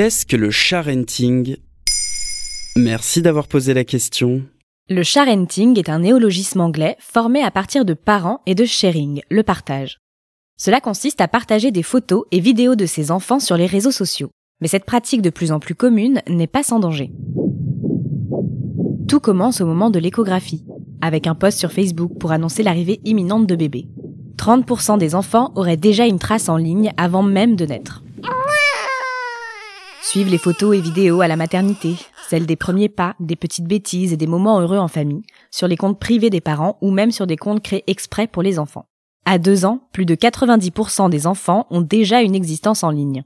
Qu'est-ce que le sharenting Merci d'avoir posé la question. Le sharenting est un néologisme anglais formé à partir de parents et de sharing, le partage. Cela consiste à partager des photos et vidéos de ses enfants sur les réseaux sociaux. Mais cette pratique de plus en plus commune n'est pas sans danger. Tout commence au moment de l'échographie, avec un post sur Facebook pour annoncer l'arrivée imminente de bébés. 30% des enfants auraient déjà une trace en ligne avant même de naître. Suivent les photos et vidéos à la maternité, celles des premiers pas, des petites bêtises et des moments heureux en famille, sur les comptes privés des parents ou même sur des comptes créés exprès pour les enfants. À deux ans, plus de 90% des enfants ont déjà une existence en ligne.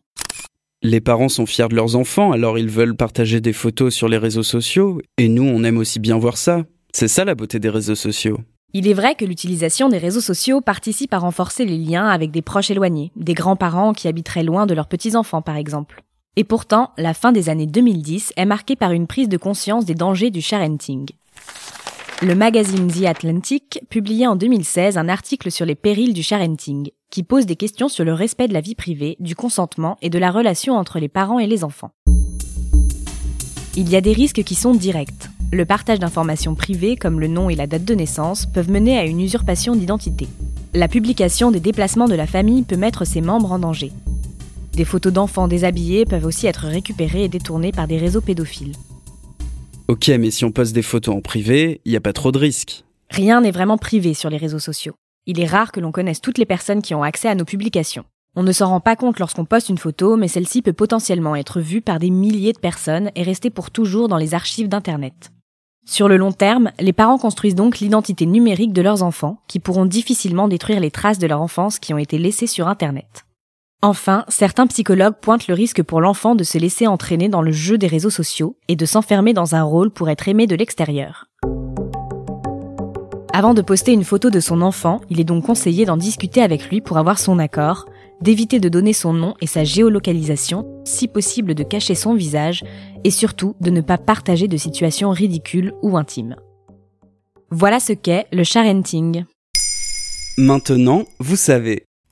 Les parents sont fiers de leurs enfants, alors ils veulent partager des photos sur les réseaux sociaux, et nous on aime aussi bien voir ça. C'est ça la beauté des réseaux sociaux. Il est vrai que l'utilisation des réseaux sociaux participe à renforcer les liens avec des proches éloignés, des grands-parents qui habiteraient loin de leurs petits-enfants par exemple. Et pourtant, la fin des années 2010 est marquée par une prise de conscience des dangers du sharenting. Le magazine The Atlantic publiait en 2016 un article sur les périls du sharenting, qui pose des questions sur le respect de la vie privée, du consentement et de la relation entre les parents et les enfants. Il y a des risques qui sont directs. Le partage d'informations privées comme le nom et la date de naissance peuvent mener à une usurpation d'identité. La publication des déplacements de la famille peut mettre ses membres en danger. Des photos d'enfants déshabillés peuvent aussi être récupérées et détournées par des réseaux pédophiles. Ok, mais si on poste des photos en privé, il n'y a pas trop de risques. Rien n'est vraiment privé sur les réseaux sociaux. Il est rare que l'on connaisse toutes les personnes qui ont accès à nos publications. On ne s'en rend pas compte lorsqu'on poste une photo, mais celle-ci peut potentiellement être vue par des milliers de personnes et rester pour toujours dans les archives d'Internet. Sur le long terme, les parents construisent donc l'identité numérique de leurs enfants, qui pourront difficilement détruire les traces de leur enfance qui ont été laissées sur Internet. Enfin, certains psychologues pointent le risque pour l'enfant de se laisser entraîner dans le jeu des réseaux sociaux et de s'enfermer dans un rôle pour être aimé de l'extérieur. Avant de poster une photo de son enfant, il est donc conseillé d'en discuter avec lui pour avoir son accord, d'éviter de donner son nom et sa géolocalisation, si possible de cacher son visage, et surtout de ne pas partager de situations ridicules ou intimes. Voilà ce qu'est le sharenting. Maintenant, vous savez.